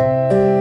Música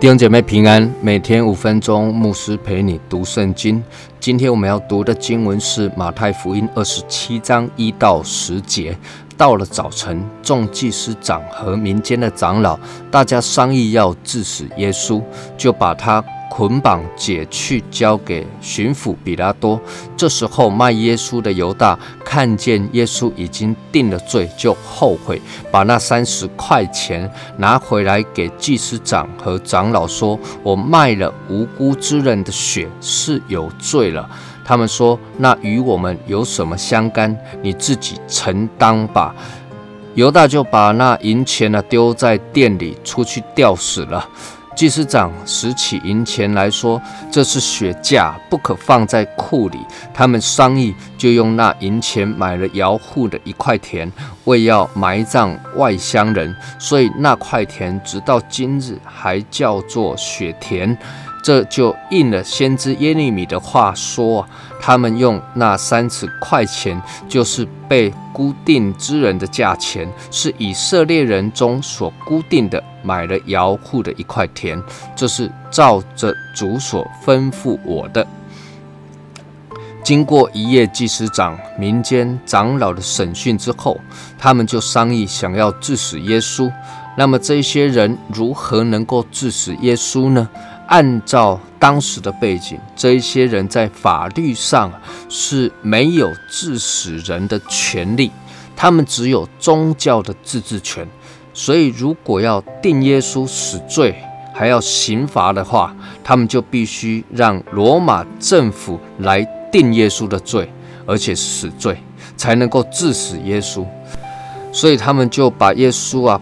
弟兄姐妹平安，每天五分钟，牧师陪你读圣经。今天我们要读的经文是马太福音二十七章一到十节。到了早晨，众祭司长和民间的长老，大家商议要致死耶稣，就把他。捆绑解去，交给巡抚比拉多。这时候卖耶稣的犹大看见耶稣已经定了罪，就后悔，把那三十块钱拿回来给祭司长和长老说：“我卖了无辜之人的血是有罪了。”他们说：“那与我们有什么相干？你自己承担吧。”犹大就把那银钱呢丢在店里，出去吊死了。祭司长拾起银钱来说：“这是血价，不可放在库里。”他们商议，就用那银钱买了窑户的一块田，为要埋葬外乡人，所以那块田直到今日还叫做血田。这就应了先知耶利米的话说：“他们用那三十块钱，就是被固定之人的价钱，是以色列人中所固定的，买了窑户的一块田。这是照着主所吩咐我的。”经过一夜祭司长、民间长老的审讯之后，他们就商议想要致死耶稣。那么这些人如何能够致死耶稣呢？按照当时的背景，这一些人在法律上是没有致死人的权利，他们只有宗教的自治权。所以，如果要定耶稣死罪，还要刑罚的话，他们就必须让罗马政府来定耶稣的罪，而且死罪，才能够致死耶稣。所以，他们就把耶稣啊。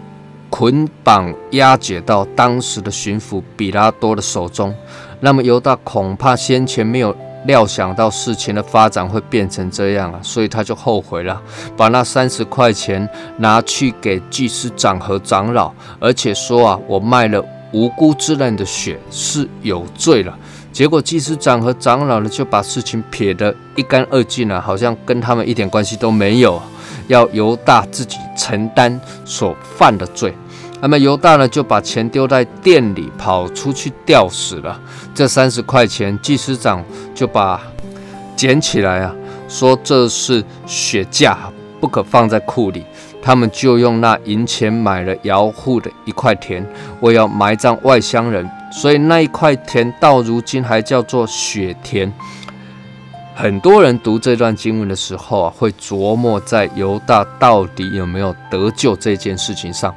捆绑押解到当时的巡抚比拉多的手中，那么犹大恐怕先前没有料想到事情的发展会变成这样啊，所以他就后悔了，把那三十块钱拿去给祭司长和长老，而且说啊，我卖了无辜之人的血是有罪了。结果祭司长和长老呢就把事情撇得一干二净了，好像跟他们一点关系都没有。要犹大自己承担所犯的罪，那么犹大呢就把钱丢在店里，跑出去吊死了。这三十块钱，祭司长就把捡起来啊，说这是血价，不可放在库里。他们就用那银钱买了窑户的一块田，我要埋葬外乡人，所以那一块田到如今还叫做血田。很多人读这段经文的时候啊，会琢磨在犹大到底有没有得救这件事情上。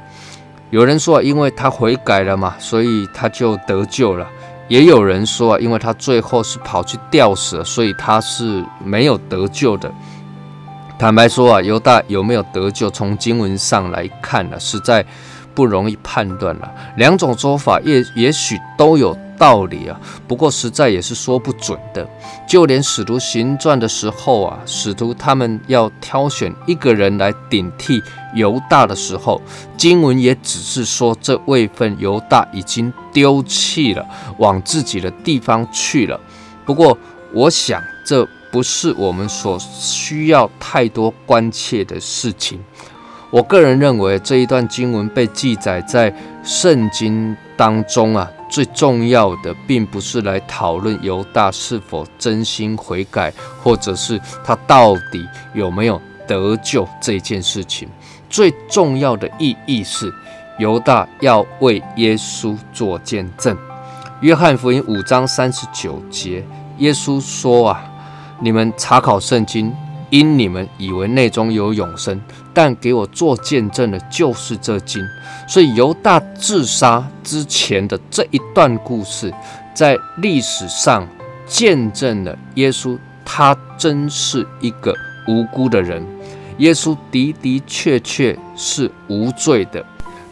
有人说啊，因为他悔改了嘛，所以他就得救了；也有人说啊，因为他最后是跑去吊死，所以他是没有得救的。坦白说啊，犹大有没有得救，从经文上来看呢，实在不容易判断了。两种说法也也许都有。道理啊，不过实在也是说不准的。就连使徒行传的时候啊，使徒他们要挑选一个人来顶替犹大的时候，经文也只是说这位份犹大已经丢弃了，往自己的地方去了。不过，我想这不是我们所需要太多关切的事情。我个人认为这一段经文被记载在圣经当中啊。最重要的，并不是来讨论犹大是否真心悔改，或者是他到底有没有得救这件事情。最重要的意义是，犹大要为耶稣做见证。约翰福音五章三十九节，耶稣说：“啊，你们查考圣经。”因你们以为内中有永生，但给我做见证的，就是这经。所以犹大自杀之前的这一段故事，在历史上见证了耶稣，他真是一个无辜的人。耶稣的的确确是无罪的。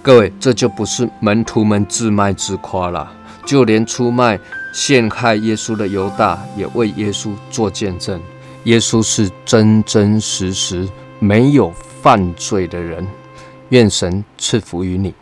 各位，这就不是门徒们自卖自夸了。就连出卖陷害耶稣的犹大，也为耶稣做见证。耶稣是真真实实没有犯罪的人，愿神赐福于你。